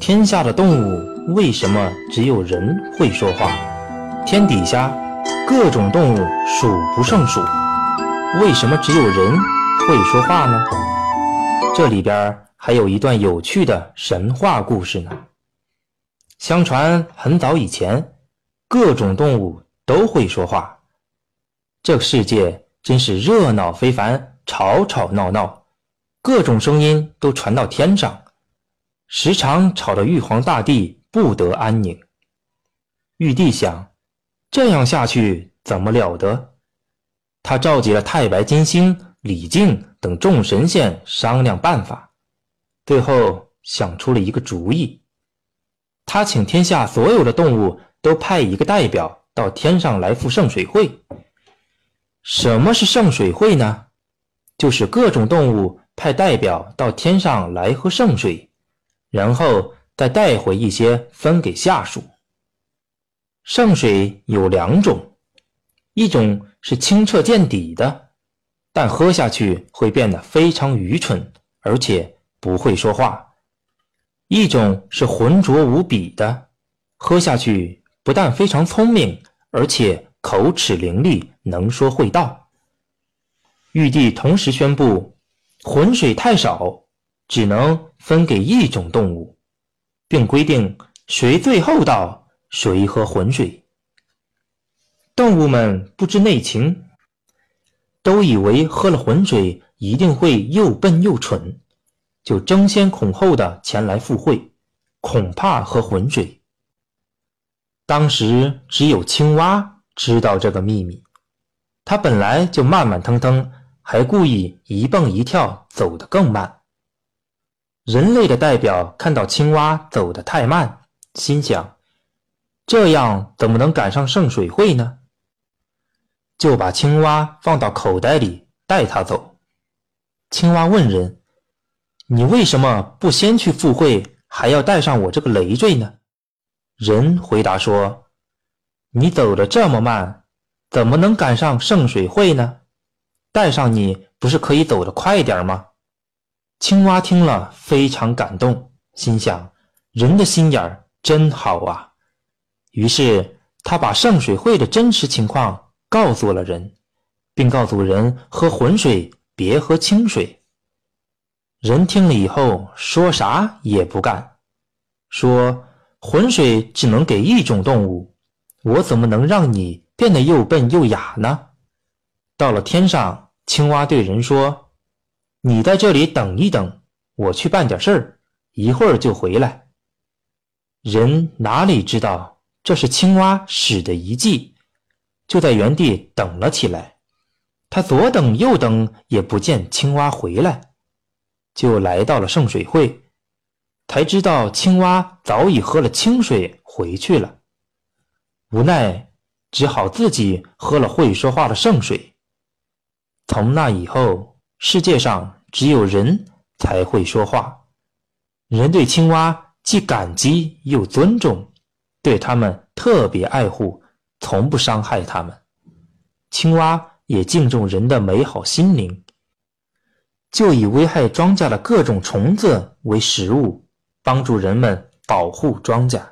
天下的动物为什么只有人会说话？天底下各种动物数不胜数，为什么只有人会说话呢？这里边还有一段有趣的神话故事呢。相传很早以前，各种动物都会说话，这个世界真是热闹非凡，吵吵闹闹，各种声音都传到天上。时常吵得玉皇大帝不得安宁。玉帝想，这样下去怎么了得？他召集了太白金星、李靖等众神仙商量办法，最后想出了一个主意。他请天下所有的动物都派一个代表到天上来赴圣水会。什么是圣水会呢？就是各种动物派代表到天上来喝圣水。然后再带回一些分给下属。圣水有两种，一种是清澈见底的，但喝下去会变得非常愚蠢，而且不会说话；一种是浑浊无比的，喝下去不但非常聪明，而且口齿伶俐，能说会道。玉帝同时宣布，浑水太少。只能分给一种动物，并规定谁最后到，谁喝浑水。动物们不知内情，都以为喝了浑水一定会又笨又蠢，就争先恐后的前来赴会，恐怕喝浑水。当时只有青蛙知道这个秘密，它本来就慢慢腾腾，还故意一蹦一跳，走得更慢。人类的代表看到青蛙走得太慢，心想：这样怎么能赶上圣水会呢？就把青蛙放到口袋里，带他走。青蛙问人：“你为什么不先去赴会，还要带上我这个累赘呢？”人回答说：“你走得这么慢，怎么能赶上圣水会呢？带上你不是可以走得快点吗？”青蛙听了非常感动，心想：人的心眼儿真好啊。于是他把圣水会的真实情况告诉了人，并告诉人喝浑水，别喝清水。人听了以后，说啥也不干，说浑水只能给一种动物，我怎么能让你变得又笨又哑呢？到了天上，青蛙对人说。你在这里等一等，我去办点事儿，一会儿就回来。人哪里知道这是青蛙使的一计，就在原地等了起来。他左等右等，也不见青蛙回来，就来到了圣水会，才知道青蛙早已喝了清水回去了。无奈，只好自己喝了会说话的圣水。从那以后。世界上只有人才会说话，人对青蛙既感激又尊重，对它们特别爱护，从不伤害它们。青蛙也敬重人的美好心灵，就以危害庄稼的各种虫子为食物，帮助人们保护庄稼。